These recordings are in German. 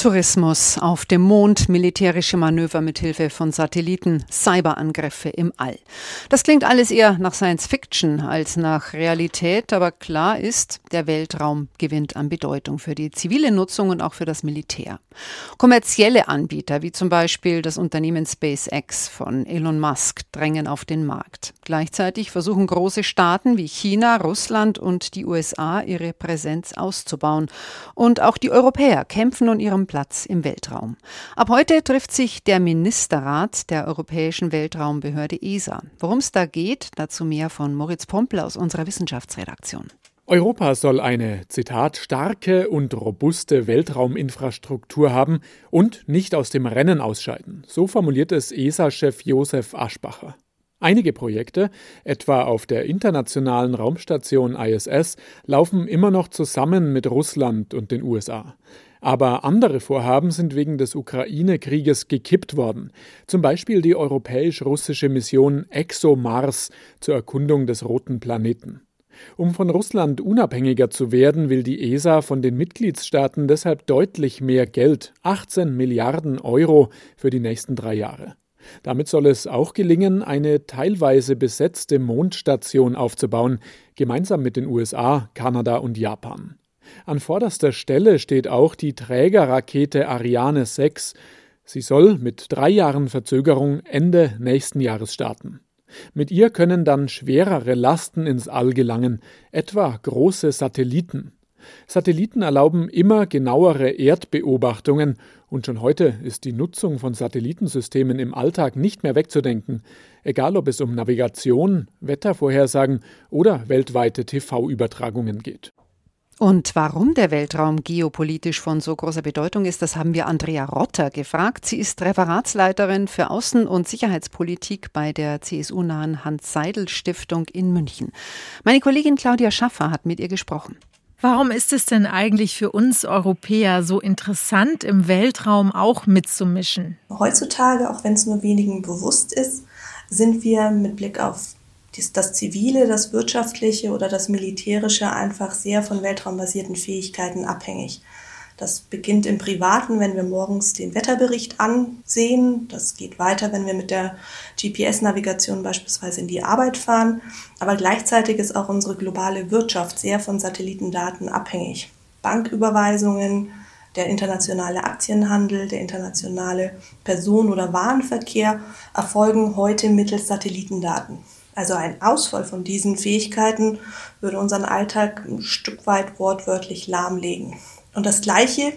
Tourismus auf dem Mond, militärische Manöver mit Hilfe von Satelliten, Cyberangriffe im All. Das klingt alles eher nach Science Fiction als nach Realität, aber klar ist, der Weltraum gewinnt an Bedeutung für die zivile Nutzung und auch für das Militär. Kommerzielle Anbieter wie zum Beispiel das Unternehmen SpaceX von Elon Musk drängen auf den Markt. Gleichzeitig versuchen große Staaten wie China, Russland und die USA ihre Präsenz auszubauen. Und auch die Europäer kämpfen um ihren Platz im Weltraum. Ab heute trifft sich der Ministerrat der Europäischen Weltraumbehörde ESA. Worum es da geht, dazu mehr von Moritz Pompel aus unserer Wissenschaftsredaktion. Europa soll eine, Zitat, starke und robuste Weltrauminfrastruktur haben und nicht aus dem Rennen ausscheiden. So formuliert es ESA-Chef Josef Aschbacher. Einige Projekte, etwa auf der internationalen Raumstation ISS, laufen immer noch zusammen mit Russland und den USA. Aber andere Vorhaben sind wegen des Ukraine-Krieges gekippt worden. Zum Beispiel die europäisch-russische Mission ExoMars zur Erkundung des roten Planeten. Um von Russland unabhängiger zu werden, will die ESA von den Mitgliedstaaten deshalb deutlich mehr Geld, 18 Milliarden Euro für die nächsten drei Jahre. Damit soll es auch gelingen, eine teilweise besetzte Mondstation aufzubauen, gemeinsam mit den USA, Kanada und Japan. An vorderster Stelle steht auch die Trägerrakete Ariane 6. Sie soll mit drei Jahren Verzögerung Ende nächsten Jahres starten. Mit ihr können dann schwerere Lasten ins All gelangen, etwa große Satelliten. Satelliten erlauben immer genauere Erdbeobachtungen und schon heute ist die Nutzung von Satellitensystemen im Alltag nicht mehr wegzudenken, egal ob es um Navigation, Wettervorhersagen oder weltweite TV-Übertragungen geht. Und warum der Weltraum geopolitisch von so großer Bedeutung ist, das haben wir Andrea Rotter gefragt. Sie ist Referatsleiterin für Außen- und Sicherheitspolitik bei der CSU-nahen Hans-Seidel-Stiftung in München. Meine Kollegin Claudia Schaffer hat mit ihr gesprochen. Warum ist es denn eigentlich für uns Europäer so interessant, im Weltraum auch mitzumischen? Heutzutage, auch wenn es nur wenigen bewusst ist, sind wir mit Blick auf das Zivile, das Wirtschaftliche oder das Militärische einfach sehr von weltraumbasierten Fähigkeiten abhängig. Das beginnt im Privaten, wenn wir morgens den Wetterbericht ansehen. Das geht weiter, wenn wir mit der GPS-Navigation beispielsweise in die Arbeit fahren. Aber gleichzeitig ist auch unsere globale Wirtschaft sehr von Satellitendaten abhängig. Banküberweisungen, der internationale Aktienhandel, der internationale Personen- oder Warenverkehr erfolgen heute mittels Satellitendaten. Also ein Ausfall von diesen Fähigkeiten würde unseren Alltag ein Stück weit wortwörtlich lahmlegen. Und das Gleiche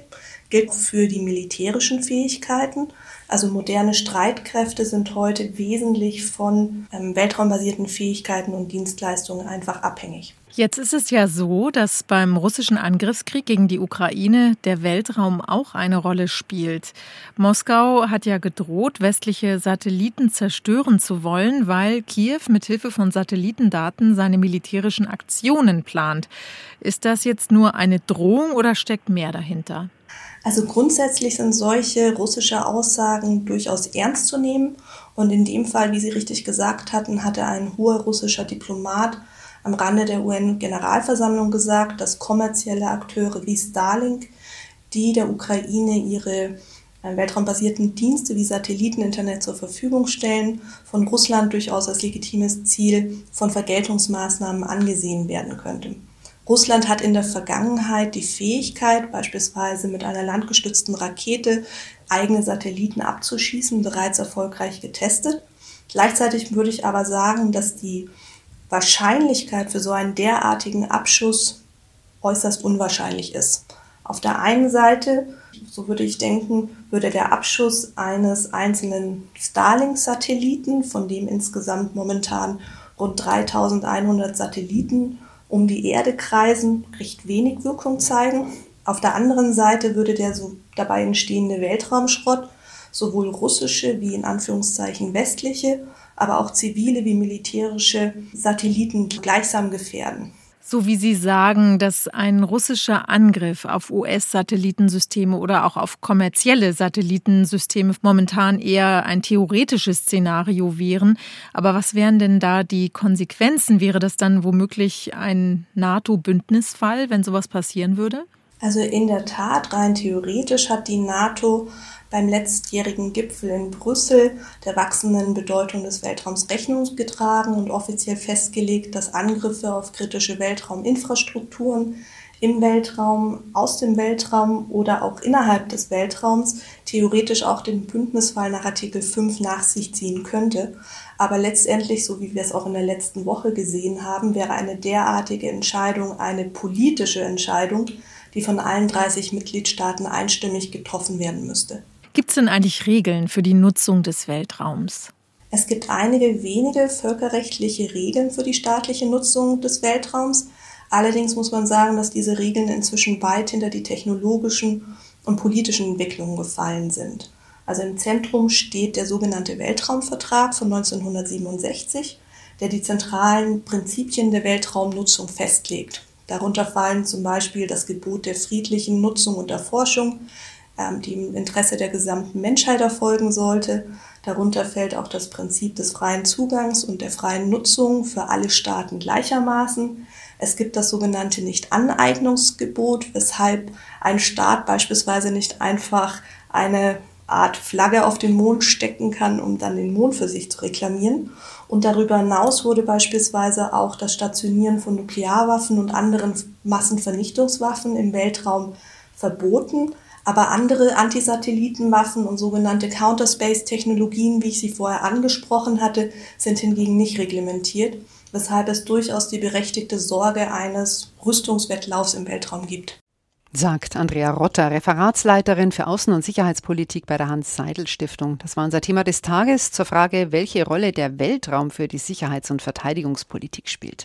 gilt für die militärischen Fähigkeiten. Also moderne Streitkräfte sind heute wesentlich von ähm, weltraumbasierten Fähigkeiten und Dienstleistungen einfach abhängig. Jetzt ist es ja so, dass beim russischen Angriffskrieg gegen die Ukraine der Weltraum auch eine Rolle spielt. Moskau hat ja gedroht, westliche Satelliten zerstören zu wollen, weil Kiew mit Hilfe von Satellitendaten seine militärischen Aktionen plant. Ist das jetzt nur eine Drohung oder steckt mehr dahinter? Also grundsätzlich sind solche russische Aussagen durchaus ernst zu nehmen. Und in dem Fall, wie Sie richtig gesagt hatten, hatte ein hoher russischer Diplomat am Rande der UN-Generalversammlung gesagt, dass kommerzielle Akteure wie Starlink, die der Ukraine ihre äh, weltraumbasierten Dienste wie Satelliteninternet zur Verfügung stellen, von Russland durchaus als legitimes Ziel von Vergeltungsmaßnahmen angesehen werden könnte. Russland hat in der Vergangenheit die Fähigkeit, beispielsweise mit einer landgestützten Rakete eigene Satelliten abzuschießen, bereits erfolgreich getestet. Gleichzeitig würde ich aber sagen, dass die Wahrscheinlichkeit für so einen derartigen Abschuss äußerst unwahrscheinlich ist. Auf der einen Seite, so würde ich denken, würde der Abschuss eines einzelnen Starlink-Satelliten, von dem insgesamt momentan rund 3100 Satelliten um die Erde kreisen, recht wenig Wirkung zeigen. Auf der anderen Seite würde der so dabei entstehende Weltraumschrott sowohl russische wie in Anführungszeichen westliche aber auch zivile wie militärische Satelliten gleichsam gefährden. So wie Sie sagen, dass ein russischer Angriff auf US-Satellitensysteme oder auch auf kommerzielle Satellitensysteme momentan eher ein theoretisches Szenario wären. Aber was wären denn da die Konsequenzen? Wäre das dann womöglich ein NATO-Bündnisfall, wenn sowas passieren würde? Also in der Tat, rein theoretisch hat die NATO beim letztjährigen Gipfel in Brüssel der wachsenden Bedeutung des Weltraums Rechnung getragen und offiziell festgelegt, dass Angriffe auf kritische Weltrauminfrastrukturen im Weltraum, aus dem Weltraum oder auch innerhalb des Weltraums theoretisch auch den Bündnisfall nach Artikel 5 nach sich ziehen könnte. Aber letztendlich, so wie wir es auch in der letzten Woche gesehen haben, wäre eine derartige Entscheidung eine politische Entscheidung, die von allen 30 Mitgliedstaaten einstimmig getroffen werden müsste. Gibt es denn eigentlich Regeln für die Nutzung des Weltraums? Es gibt einige wenige völkerrechtliche Regeln für die staatliche Nutzung des Weltraums. Allerdings muss man sagen, dass diese Regeln inzwischen weit hinter die technologischen und politischen Entwicklungen gefallen sind. Also im Zentrum steht der sogenannte Weltraumvertrag von 1967, der die zentralen Prinzipien der Weltraumnutzung festlegt. Darunter fallen zum Beispiel das Gebot der friedlichen Nutzung und Erforschung, ähm, die im Interesse der gesamten Menschheit erfolgen sollte. Darunter fällt auch das Prinzip des freien Zugangs und der freien Nutzung für alle Staaten gleichermaßen. Es gibt das sogenannte Nicht-Aneignungsgebot, weshalb ein Staat beispielsweise nicht einfach eine Art Flagge auf den Mond stecken kann, um dann den Mond für sich zu reklamieren. Und darüber hinaus wurde beispielsweise auch das Stationieren von Nuklearwaffen und anderen Massenvernichtungswaffen im Weltraum verboten. Aber andere Antisatellitenwaffen und sogenannte Counterspace-Technologien, wie ich sie vorher angesprochen hatte, sind hingegen nicht reglementiert, weshalb es durchaus die berechtigte Sorge eines Rüstungswettlaufs im Weltraum gibt. Sagt Andrea Rotter, Referatsleiterin für Außen- und Sicherheitspolitik bei der Hans-Seidel-Stiftung. Das war unser Thema des Tages zur Frage, welche Rolle der Weltraum für die Sicherheits- und Verteidigungspolitik spielt.